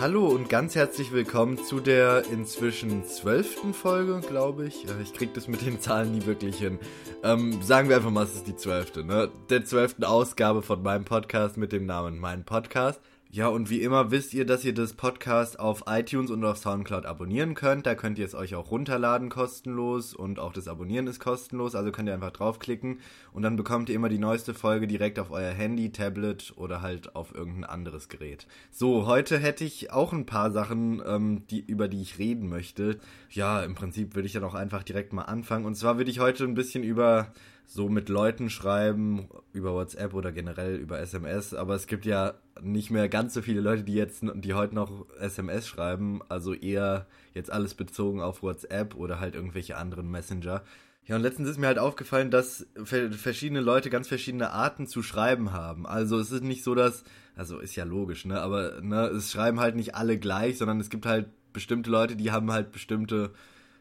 Hallo und ganz herzlich willkommen zu der inzwischen zwölften Folge, glaube ich. Ich krieg das mit den Zahlen nie wirklich hin. Ähm, sagen wir einfach mal, es ist die zwölfte, ne? Der zwölften Ausgabe von meinem Podcast mit dem Namen Mein Podcast. Ja, und wie immer wisst ihr, dass ihr das Podcast auf iTunes und auf Soundcloud abonnieren könnt. Da könnt ihr es euch auch runterladen kostenlos und auch das Abonnieren ist kostenlos. Also könnt ihr einfach draufklicken und dann bekommt ihr immer die neueste Folge direkt auf euer Handy, Tablet oder halt auf irgendein anderes Gerät. So, heute hätte ich auch ein paar Sachen, ähm, die, über die ich reden möchte. Ja, im Prinzip würde ich dann auch einfach direkt mal anfangen. Und zwar würde ich heute ein bisschen über so mit Leuten schreiben über WhatsApp oder generell über SMS, aber es gibt ja nicht mehr ganz so viele Leute, die jetzt, die heute noch SMS schreiben, also eher jetzt alles bezogen auf WhatsApp oder halt irgendwelche anderen Messenger. Ja, und letztens ist mir halt aufgefallen, dass verschiedene Leute ganz verschiedene Arten zu schreiben haben. Also es ist nicht so, dass, also ist ja logisch, ne, aber ne, es schreiben halt nicht alle gleich, sondern es gibt halt bestimmte Leute, die haben halt bestimmte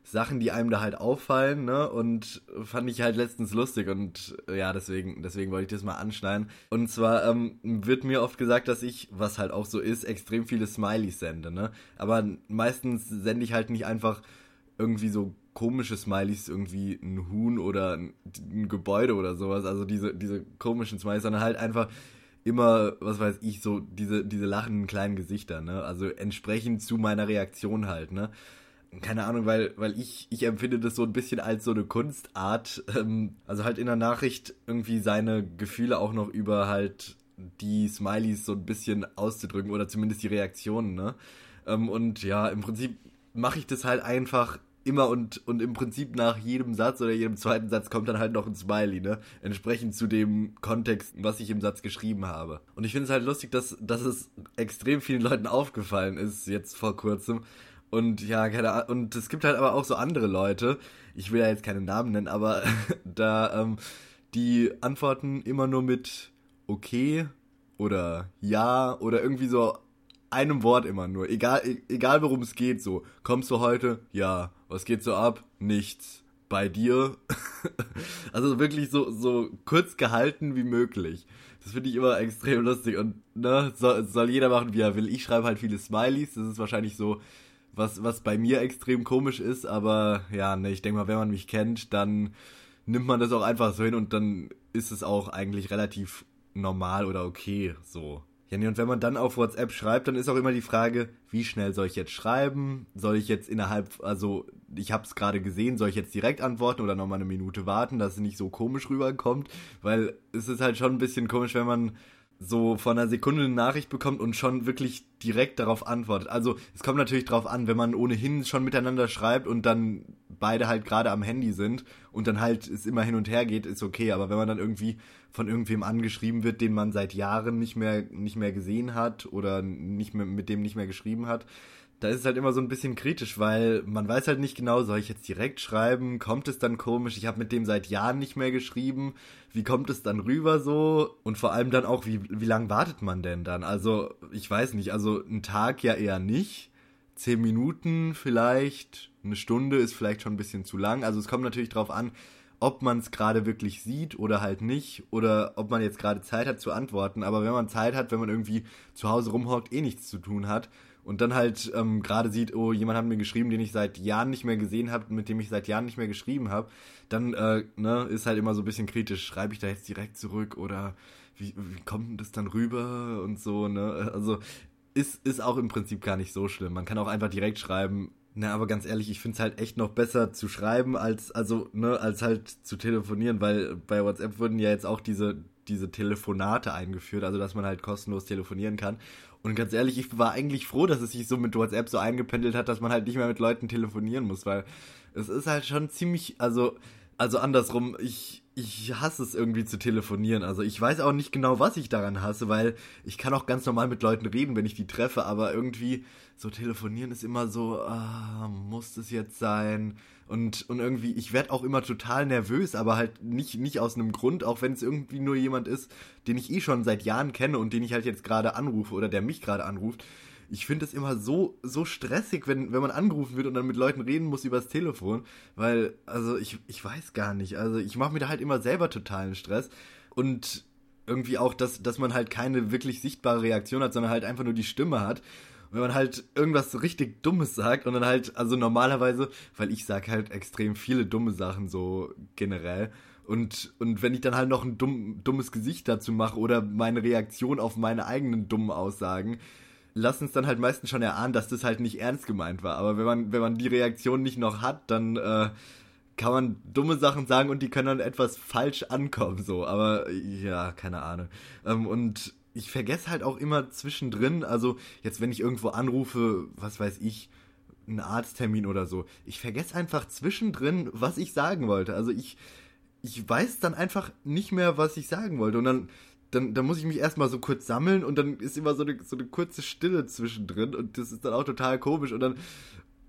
Sachen, die einem da halt auffallen, ne? Und fand ich halt letztens lustig und ja, deswegen, deswegen wollte ich das mal anschneiden. Und zwar ähm, wird mir oft gesagt, dass ich, was halt auch so ist, extrem viele Smileys sende, ne? Aber meistens sende ich halt nicht einfach irgendwie so komische Smileys, irgendwie ein Huhn oder ein, ein Gebäude oder sowas, also diese, diese komischen Smileys, sondern halt einfach immer, was weiß ich, so diese, diese lachenden kleinen Gesichter, ne? Also entsprechend zu meiner Reaktion halt, ne? Keine Ahnung, weil, weil ich, ich empfinde das so ein bisschen als so eine Kunstart, ähm, also halt in der Nachricht irgendwie seine Gefühle auch noch über halt die Smileys so ein bisschen auszudrücken oder zumindest die Reaktionen, ne? Ähm, und ja, im Prinzip mache ich das halt einfach immer und, und im Prinzip nach jedem Satz oder jedem zweiten Satz kommt dann halt noch ein Smiley, ne? Entsprechend zu dem Kontext, was ich im Satz geschrieben habe. Und ich finde es halt lustig, dass, dass es extrem vielen Leuten aufgefallen ist, jetzt vor kurzem, und ja, keine Ahnung. Und es gibt halt aber auch so andere Leute, ich will ja jetzt keine Namen nennen, aber da, ähm, die antworten immer nur mit okay oder ja oder irgendwie so einem Wort immer nur. Egal, e-, egal worum es geht, so. Kommst du heute? Ja. Was geht so ab? Nichts. Bei dir? also wirklich so, so kurz gehalten wie möglich. Das finde ich immer extrem lustig und ne, soll, soll jeder machen, wie er will. Ich schreibe halt viele Smileys. Das ist wahrscheinlich so was, was bei mir extrem komisch ist, aber ja, ne, ich denke mal, wenn man mich kennt, dann nimmt man das auch einfach so hin und dann ist es auch eigentlich relativ normal oder okay so. Ja, nee, und wenn man dann auf WhatsApp schreibt, dann ist auch immer die Frage, wie schnell soll ich jetzt schreiben? Soll ich jetzt innerhalb, also ich habe es gerade gesehen, soll ich jetzt direkt antworten oder nochmal eine Minute warten, dass es nicht so komisch rüberkommt? Weil es ist halt schon ein bisschen komisch, wenn man so von einer Sekunde eine Nachricht bekommt und schon wirklich direkt darauf antwortet. Also es kommt natürlich darauf an, wenn man ohnehin schon miteinander schreibt und dann beide halt gerade am Handy sind und dann halt es immer hin und her geht, ist okay. Aber wenn man dann irgendwie von irgendwem angeschrieben wird, den man seit Jahren nicht mehr nicht mehr gesehen hat oder nicht mehr mit dem nicht mehr geschrieben hat, da ist es halt immer so ein bisschen kritisch, weil man weiß halt nicht genau, soll ich jetzt direkt schreiben? Kommt es dann komisch? Ich habe mit dem seit Jahren nicht mehr geschrieben. Wie kommt es dann rüber so? Und vor allem dann auch, wie, wie lange wartet man denn dann? Also, ich weiß nicht, also ein Tag ja eher nicht. Zehn Minuten vielleicht, eine Stunde ist vielleicht schon ein bisschen zu lang. Also es kommt natürlich drauf an, ob man es gerade wirklich sieht oder halt nicht oder ob man jetzt gerade Zeit hat zu antworten. Aber wenn man Zeit hat, wenn man irgendwie zu Hause rumhockt, eh nichts zu tun hat und dann halt ähm, gerade sieht, oh, jemand hat mir geschrieben, den ich seit Jahren nicht mehr gesehen habe, mit dem ich seit Jahren nicht mehr geschrieben habe, dann äh, ne, ist halt immer so ein bisschen kritisch, schreibe ich da jetzt direkt zurück oder wie, wie kommt das dann rüber und so, ne? Also ist, ist auch im Prinzip gar nicht so schlimm. Man kann auch einfach direkt schreiben, na, aber ganz ehrlich, ich finde es halt echt noch besser zu schreiben, als, also, ne, als halt zu telefonieren, weil bei WhatsApp wurden ja jetzt auch diese, diese Telefonate eingeführt, also dass man halt kostenlos telefonieren kann. Und ganz ehrlich, ich war eigentlich froh, dass es sich so mit WhatsApp so eingependelt hat, dass man halt nicht mehr mit Leuten telefonieren muss, weil es ist halt schon ziemlich, also, also andersrum, ich, ich hasse es irgendwie zu telefonieren. Also ich weiß auch nicht genau, was ich daran hasse, weil ich kann auch ganz normal mit Leuten reden, wenn ich die treffe, aber irgendwie so telefonieren ist immer so, ah, muss das jetzt sein? Und, und irgendwie, ich werde auch immer total nervös, aber halt nicht, nicht aus einem Grund, auch wenn es irgendwie nur jemand ist, den ich eh schon seit Jahren kenne und den ich halt jetzt gerade anrufe oder der mich gerade anruft. Ich finde es immer so, so stressig, wenn, wenn man angerufen wird und dann mit Leuten reden muss übers Telefon, weil, also ich, ich weiß gar nicht, also ich mache mir da halt immer selber totalen Stress. Und irgendwie auch, dass, dass man halt keine wirklich sichtbare Reaktion hat, sondern halt einfach nur die Stimme hat. Wenn man halt irgendwas so richtig Dummes sagt und dann halt, also normalerweise, weil ich sag halt extrem viele dumme Sachen so generell. Und, und wenn ich dann halt noch ein dumm, dummes Gesicht dazu mache oder meine Reaktion auf meine eigenen dummen Aussagen, lassen es dann halt meistens schon erahnen, dass das halt nicht ernst gemeint war. Aber wenn man, wenn man die Reaktion nicht noch hat, dann äh, kann man dumme Sachen sagen und die können dann etwas falsch ankommen, so. Aber ja, keine Ahnung. Ähm, und ich vergesse halt auch immer zwischendrin, also jetzt, wenn ich irgendwo anrufe, was weiß ich, einen Arzttermin oder so, ich vergesse einfach zwischendrin, was ich sagen wollte. Also ich, ich weiß dann einfach nicht mehr, was ich sagen wollte. Und dann, dann, dann muss ich mich erstmal so kurz sammeln und dann ist immer so eine, so eine kurze Stille zwischendrin und das ist dann auch total komisch und dann,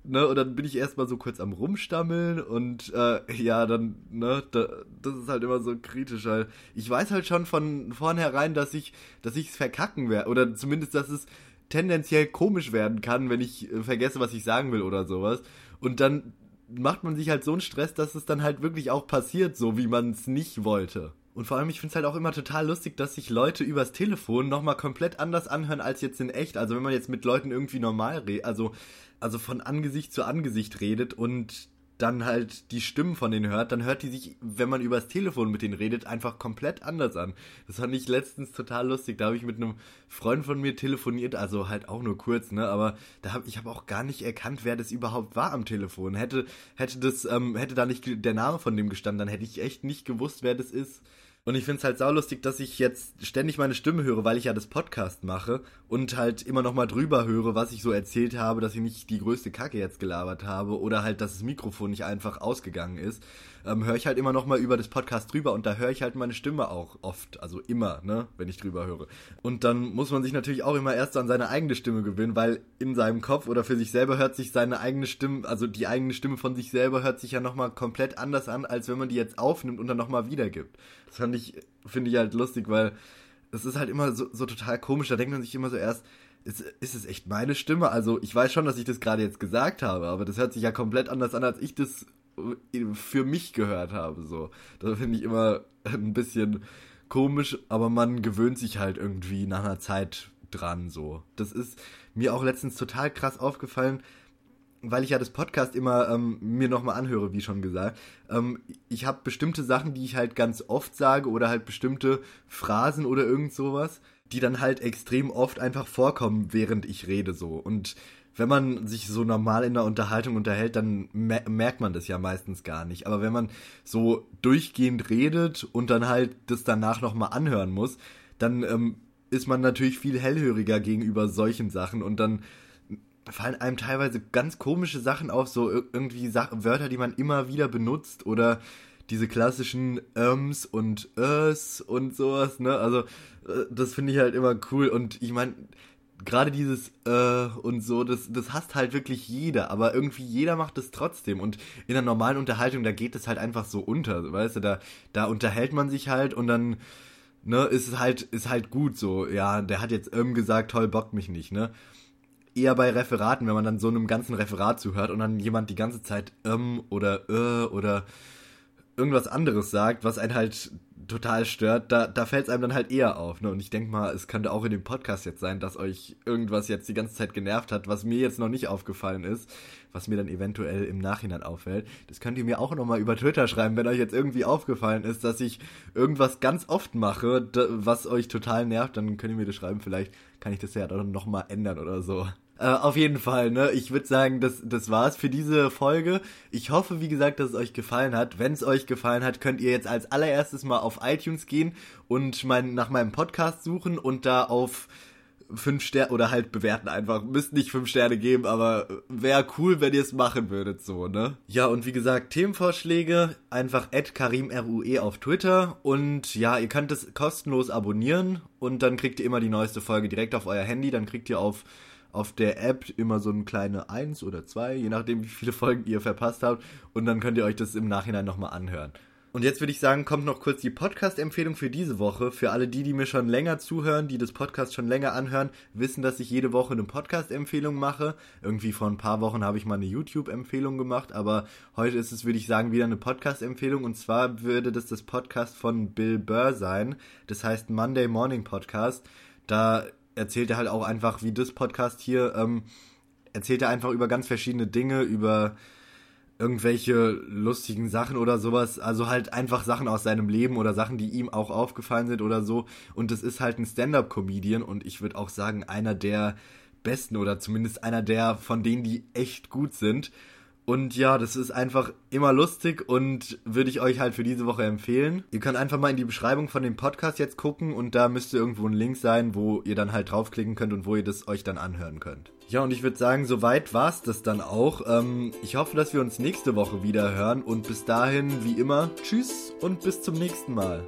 ne, und dann bin ich erstmal so kurz am Rumstammeln und äh, ja, dann, ne, da, das ist halt immer so kritisch, weil ich weiß halt schon von vornherein, dass ich, dass ich es verkacken werde, oder zumindest, dass es tendenziell komisch werden kann, wenn ich äh, vergesse, was ich sagen will oder sowas. Und dann macht man sich halt so einen Stress, dass es dann halt wirklich auch passiert, so wie man es nicht wollte. Und vor allem, ich finde es halt auch immer total lustig, dass sich Leute übers Telefon nochmal komplett anders anhören als jetzt in echt. Also wenn man jetzt mit Leuten irgendwie normal redet, also, also von Angesicht zu Angesicht redet und dann halt die Stimmen von denen hört, dann hört die sich, wenn man übers Telefon mit denen redet, einfach komplett anders an. Das fand ich letztens total lustig. Da habe ich mit einem Freund von mir telefoniert, also halt auch nur kurz, ne? Aber da hab, ich habe auch gar nicht erkannt, wer das überhaupt war am Telefon. Hätte hätte das ähm, hätte da nicht der Name von dem gestanden, dann hätte ich echt nicht gewusst, wer das ist. Und ich finde es halt saulustig, dass ich jetzt ständig meine Stimme höre, weil ich ja das Podcast mache und halt immer noch mal drüber höre, was ich so erzählt habe, dass ich nicht die größte Kacke jetzt gelabert habe oder halt, dass das Mikrofon nicht einfach ausgegangen ist ähm, höre ich halt immer noch mal über das Podcast drüber und da höre ich halt meine Stimme auch oft, also immer, ne, wenn ich drüber höre. Und dann muss man sich natürlich auch immer erst an seine eigene Stimme gewöhnen, weil in seinem Kopf oder für sich selber hört sich seine eigene Stimme, also die eigene Stimme von sich selber hört sich ja noch mal komplett anders an, als wenn man die jetzt aufnimmt und dann noch mal wiedergibt. Das fand ich, finde ich halt lustig, weil es ist halt immer so, so total komisch, da denkt man sich immer so erst, ist, ist es echt meine Stimme? Also ich weiß schon, dass ich das gerade jetzt gesagt habe, aber das hört sich ja komplett anders an, als ich das für mich gehört habe. So, das finde ich immer ein bisschen komisch, aber man gewöhnt sich halt irgendwie nach einer Zeit dran. So, das ist mir auch letztens total krass aufgefallen, weil ich ja das Podcast immer ähm, mir nochmal anhöre, wie schon gesagt. Ähm, ich habe bestimmte Sachen, die ich halt ganz oft sage oder halt bestimmte Phrasen oder irgend sowas, die dann halt extrem oft einfach vorkommen, während ich rede so und wenn man sich so normal in der Unterhaltung unterhält, dann merkt man das ja meistens gar nicht. Aber wenn man so durchgehend redet und dann halt das danach nochmal anhören muss, dann ähm, ist man natürlich viel hellhöriger gegenüber solchen Sachen und dann fallen einem teilweise ganz komische Sachen auf, so irgendwie Sa Wörter, die man immer wieder benutzt oder diese klassischen Öms und Ös und sowas, ne? Also, äh, das finde ich halt immer cool und ich meine, gerade dieses äh und so, das, das hasst halt wirklich jeder, aber irgendwie jeder macht es trotzdem. Und in der normalen Unterhaltung, da geht es halt einfach so unter, weißt du, da, da unterhält man sich halt und dann, ne, ist halt, ist halt gut so, ja, der hat jetzt ähm gesagt, toll, bockt mich nicht, ne? Eher bei Referaten, wenn man dann so einem ganzen Referat zuhört und dann jemand die ganze Zeit ähm oder äh oder irgendwas anderes sagt, was einen halt total stört, da, da fällt es einem dann halt eher auf. Ne? Und ich denke mal, es könnte auch in dem Podcast jetzt sein, dass euch irgendwas jetzt die ganze Zeit genervt hat, was mir jetzt noch nicht aufgefallen ist, was mir dann eventuell im Nachhinein auffällt. Das könnt ihr mir auch nochmal über Twitter schreiben, wenn euch jetzt irgendwie aufgefallen ist, dass ich irgendwas ganz oft mache, was euch total nervt, dann könnt ihr mir das schreiben. Vielleicht kann ich das ja dann nochmal ändern oder so. Äh, auf jeden Fall, ne? Ich würde sagen, das, das war's für diese Folge. Ich hoffe, wie gesagt, dass es euch gefallen hat. Wenn es euch gefallen hat, könnt ihr jetzt als allererstes mal auf iTunes gehen und mein, nach meinem Podcast suchen und da auf fünf Sterne oder halt bewerten einfach. Müsst nicht fünf Sterne geben, aber wäre cool, wenn ihr es machen würdet, so, ne? Ja, und wie gesagt, Themenvorschläge einfach karimrue auf Twitter und ja, ihr könnt es kostenlos abonnieren und dann kriegt ihr immer die neueste Folge direkt auf euer Handy, dann kriegt ihr auf auf der App immer so eine kleine 1 oder 2, je nachdem, wie viele Folgen ihr verpasst habt. Und dann könnt ihr euch das im Nachhinein nochmal anhören. Und jetzt würde ich sagen, kommt noch kurz die Podcast-Empfehlung für diese Woche. Für alle die, die mir schon länger zuhören, die das Podcast schon länger anhören, wissen, dass ich jede Woche eine Podcast-Empfehlung mache. Irgendwie vor ein paar Wochen habe ich mal eine YouTube-Empfehlung gemacht, aber heute ist es, würde ich sagen, wieder eine Podcast-Empfehlung. Und zwar würde das das Podcast von Bill Burr sein. Das heißt Monday Morning Podcast. Da erzählt er halt auch einfach, wie das Podcast hier, ähm, erzählt er einfach über ganz verschiedene Dinge, über irgendwelche lustigen Sachen oder sowas. Also halt einfach Sachen aus seinem Leben oder Sachen, die ihm auch aufgefallen sind oder so. Und es ist halt ein Stand-up-Comedian und ich würde auch sagen, einer der besten oder zumindest einer der von denen, die echt gut sind. Und ja, das ist einfach immer lustig und würde ich euch halt für diese Woche empfehlen. Ihr könnt einfach mal in die Beschreibung von dem Podcast jetzt gucken und da müsste irgendwo ein Link sein, wo ihr dann halt draufklicken könnt und wo ihr das euch dann anhören könnt. Ja, und ich würde sagen, soweit war's das dann auch. Ähm, ich hoffe, dass wir uns nächste Woche wieder hören und bis dahin, wie immer, tschüss und bis zum nächsten Mal.